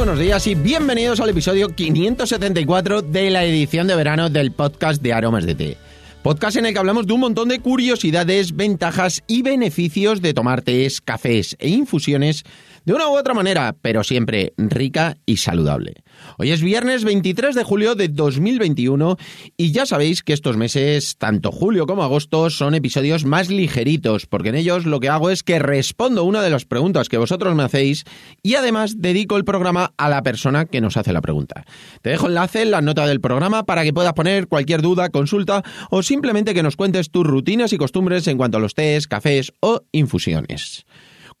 buenos días y bienvenidos al episodio 574 de la edición de verano del podcast de Aromas de Té. Podcast en el que hablamos de un montón de curiosidades, ventajas y beneficios de tomar tés, cafés e infusiones de una u otra manera, pero siempre rica y saludable. Hoy es viernes 23 de julio de 2021 y ya sabéis que estos meses, tanto julio como agosto, son episodios más ligeritos, porque en ellos lo que hago es que respondo una de las preguntas que vosotros me hacéis y además dedico el programa a la persona que nos hace la pregunta. Te dejo enlace en la nota del programa para que puedas poner cualquier duda, consulta o simplemente que nos cuentes tus rutinas y costumbres en cuanto a los tés, cafés o infusiones.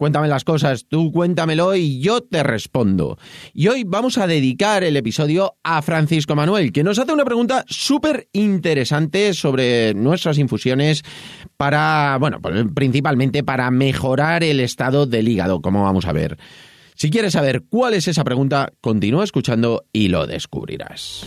Cuéntame las cosas, tú cuéntamelo y yo te respondo. Y hoy vamos a dedicar el episodio a Francisco Manuel, que nos hace una pregunta súper interesante sobre nuestras infusiones para, bueno, pues, principalmente para mejorar el estado del hígado, como vamos a ver. Si quieres saber cuál es esa pregunta, continúa escuchando y lo descubrirás.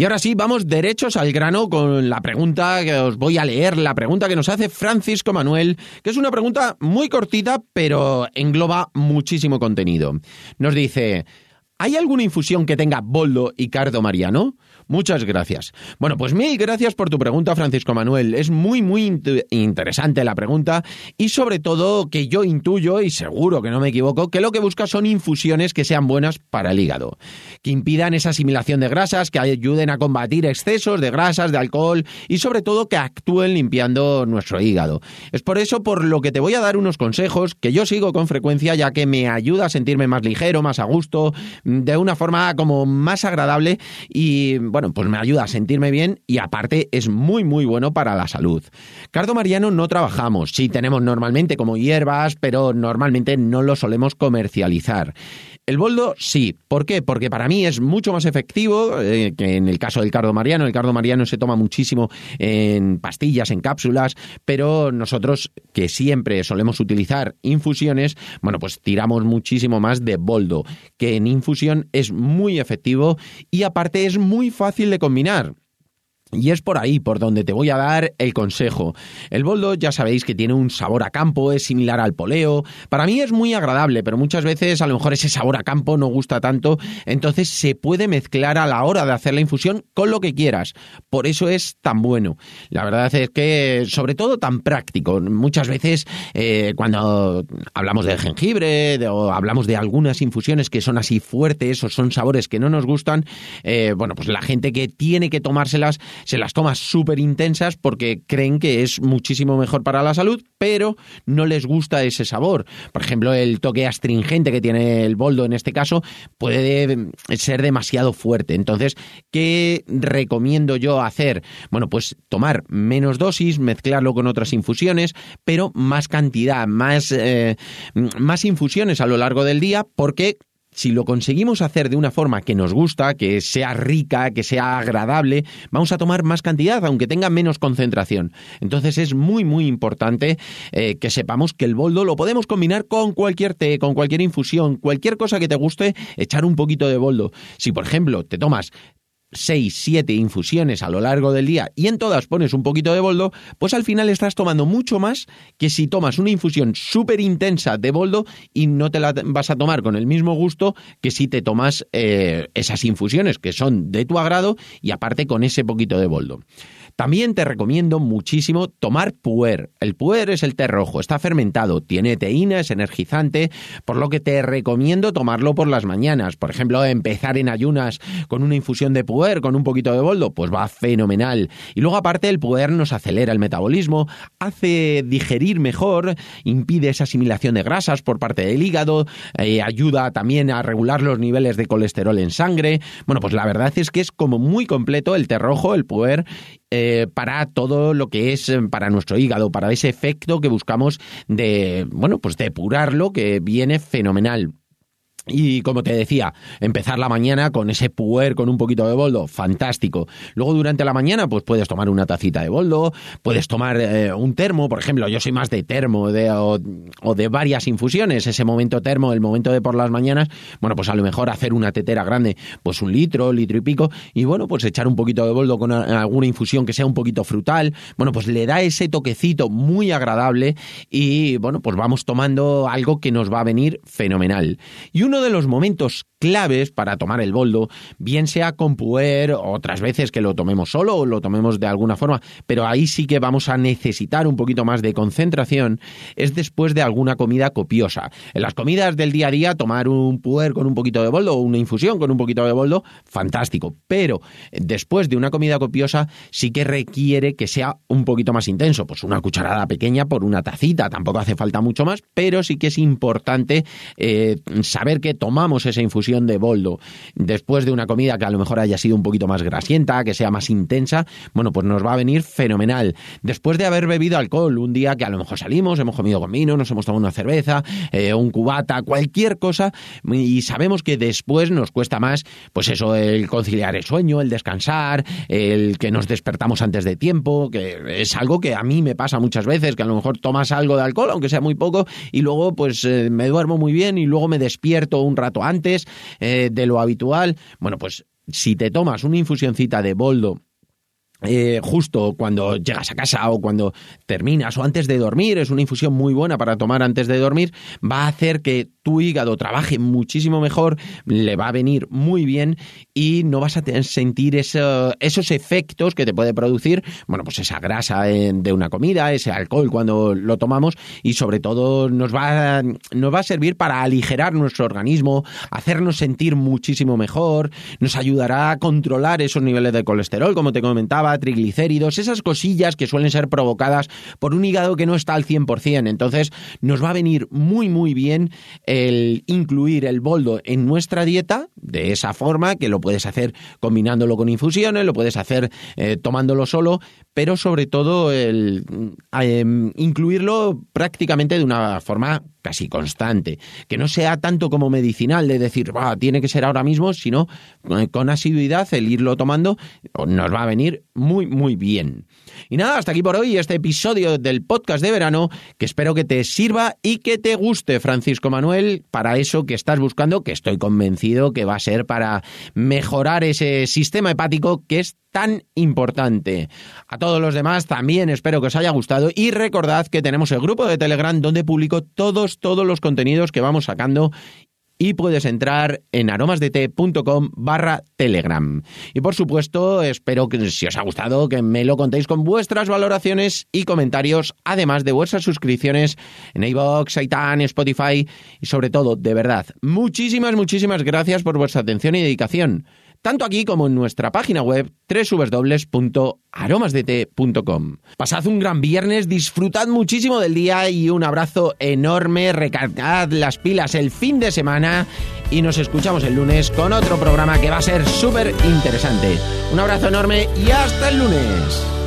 Y ahora sí, vamos derechos al grano con la pregunta que os voy a leer, la pregunta que nos hace Francisco Manuel, que es una pregunta muy cortita, pero engloba muchísimo contenido. Nos dice, ¿hay alguna infusión que tenga boldo y cardo mariano? Muchas gracias. Bueno, pues mil gracias por tu pregunta, Francisco Manuel. Es muy, muy interesante la pregunta y sobre todo que yo intuyo, y seguro que no me equivoco, que lo que buscas son infusiones que sean buenas para el hígado, que impidan esa asimilación de grasas, que ayuden a combatir excesos de grasas, de alcohol y sobre todo que actúen limpiando nuestro hígado. Es por eso por lo que te voy a dar unos consejos que yo sigo con frecuencia ya que me ayuda a sentirme más ligero, más a gusto, de una forma como más agradable y bueno, pues me ayuda a sentirme bien y aparte es muy muy bueno para la salud. Cardo mariano no trabajamos, sí tenemos normalmente como hierbas, pero normalmente no lo solemos comercializar. El boldo sí. ¿Por qué? Porque para mí es mucho más efectivo eh, que en el caso del cardo mariano. El cardo mariano se toma muchísimo en pastillas, en cápsulas, pero nosotros que siempre solemos utilizar infusiones, bueno, pues tiramos muchísimo más de boldo, que en es muy efectivo y aparte es muy fácil de combinar. Y es por ahí por donde te voy a dar el consejo. El boldo ya sabéis que tiene un sabor a campo, es similar al poleo. Para mí es muy agradable, pero muchas veces a lo mejor ese sabor a campo no gusta tanto, entonces se puede mezclar a la hora de hacer la infusión con lo que quieras. Por eso es tan bueno. La verdad es que sobre todo tan práctico. Muchas veces eh, cuando hablamos del jengibre o hablamos de algunas infusiones que son así fuertes o son sabores que no nos gustan, eh, bueno, pues la gente que tiene que tomárselas se las toma súper intensas porque creen que es muchísimo mejor para la salud, pero no les gusta ese sabor. Por ejemplo, el toque astringente que tiene el boldo en este caso puede ser demasiado fuerte. Entonces, ¿qué recomiendo yo hacer? Bueno, pues tomar menos dosis, mezclarlo con otras infusiones, pero más cantidad, más, eh, más infusiones a lo largo del día, porque si lo conseguimos hacer de una forma que nos gusta, que sea rica, que sea agradable, vamos a tomar más cantidad, aunque tenga menos concentración. Entonces es muy, muy importante eh, que sepamos que el boldo lo podemos combinar con cualquier té, con cualquier infusión, cualquier cosa que te guste, echar un poquito de boldo. Si, por ejemplo, te tomas 6, 7 infusiones a lo largo del día y en todas pones un poquito de boldo, pues al final estás tomando mucho más que si tomas una infusión súper intensa de boldo y no te la vas a tomar con el mismo gusto que si te tomas eh, esas infusiones que son de tu agrado y aparte con ese poquito de boldo. También te recomiendo muchísimo tomar puer. El puer es el té rojo, está fermentado, tiene teína, es energizante, por lo que te recomiendo tomarlo por las mañanas. Por ejemplo, empezar en ayunas con una infusión de puer, con un poquito de boldo, pues va fenomenal. Y luego aparte el puer nos acelera el metabolismo, hace digerir mejor, impide esa asimilación de grasas por parte del hígado, eh, ayuda también a regular los niveles de colesterol en sangre. Bueno, pues la verdad es que es como muy completo el té rojo, el puer, eh, para todo lo que es eh, para nuestro hígado, para ese efecto que buscamos de, bueno, pues depurarlo, que viene fenomenal. Y como te decía, empezar la mañana con ese puer, con un poquito de boldo, fantástico. Luego durante la mañana, pues puedes tomar una tacita de boldo, puedes tomar eh, un termo, por ejemplo, yo soy más de termo de, o, de varias infusiones, ese momento termo, el momento de por las mañanas, bueno, pues a lo mejor hacer una tetera grande, pues un litro, litro y pico, y bueno, pues echar un poquito de boldo con alguna infusión que sea un poquito frutal, bueno, pues le da ese toquecito muy agradable y bueno, pues vamos tomando algo que nos va a venir fenomenal. Y uno de los momentos claves para tomar el boldo, bien sea con puer, otras veces que lo tomemos solo o lo tomemos de alguna forma, pero ahí sí que vamos a necesitar un poquito más de concentración, es después de alguna comida copiosa. En las comidas del día a día, tomar un puer con un poquito de boldo o una infusión con un poquito de boldo, fantástico, pero después de una comida copiosa sí que requiere que sea un poquito más intenso, pues una cucharada pequeña por una tacita, tampoco hace falta mucho más, pero sí que es importante eh, saber que tomamos esa infusión de boldo después de una comida que a lo mejor haya sido un poquito más grasienta, que sea más intensa, bueno, pues nos va a venir fenomenal. Después de haber bebido alcohol, un día que a lo mejor salimos, hemos comido con vino, nos hemos tomado una cerveza, eh, un cubata, cualquier cosa, y sabemos que después nos cuesta más, pues eso, el conciliar el sueño, el descansar, el que nos despertamos antes de tiempo, que es algo que a mí me pasa muchas veces, que a lo mejor tomas algo de alcohol, aunque sea muy poco, y luego pues eh, me duermo muy bien y luego me despierto un rato antes eh, de lo habitual. Bueno, pues si te tomas una infusioncita de boldo eh, justo cuando llegas a casa o cuando terminas o antes de dormir, es una infusión muy buena para tomar antes de dormir, va a hacer que tu hígado trabaje muchísimo mejor, le va a venir muy bien y no vas a sentir esos efectos que te puede producir, bueno, pues esa grasa de una comida, ese alcohol cuando lo tomamos y sobre todo nos va, nos va a servir para aligerar nuestro organismo, hacernos sentir muchísimo mejor, nos ayudará a controlar esos niveles de colesterol, como te comentaba, triglicéridos, esas cosillas que suelen ser provocadas por un hígado que no está al 100%. Entonces, nos va a venir muy, muy bien el incluir el boldo en nuestra dieta de esa forma, que lo puedes hacer combinándolo con infusiones, lo puedes hacer eh, tomándolo solo, pero sobre todo el em, incluirlo prácticamente de una forma casi constante, que no sea tanto como medicinal de decir, va, tiene que ser ahora mismo, sino eh, con asiduidad el irlo tomando nos va a venir muy, muy bien. Y nada, hasta aquí por hoy este episodio del podcast de verano, que espero que te sirva y que te guste, Francisco Manuel, para eso que estás buscando, que estoy convencido que va a ser para mejorar ese sistema hepático que es tan importante. A todos los demás también espero que os haya gustado y recordad que tenemos el grupo de Telegram donde publico todos, los contenidos que vamos sacando y puedes entrar en aromasdete.com barra telegram. Y por supuesto, espero que si os ha gustado, que me lo contéis con vuestras valoraciones y comentarios, además de vuestras suscripciones en iVoox, Aitan, Spotify y sobre todo, de verdad, muchísimas, muchísimas gracias por vuestra atención y dedicación tanto aquí como en nuestra página web www.aromasdt.com. Pasad un gran viernes, disfrutad muchísimo del día y un abrazo enorme, recargad las pilas el fin de semana y nos escuchamos el lunes con otro programa que va a ser súper interesante. Un abrazo enorme y hasta el lunes.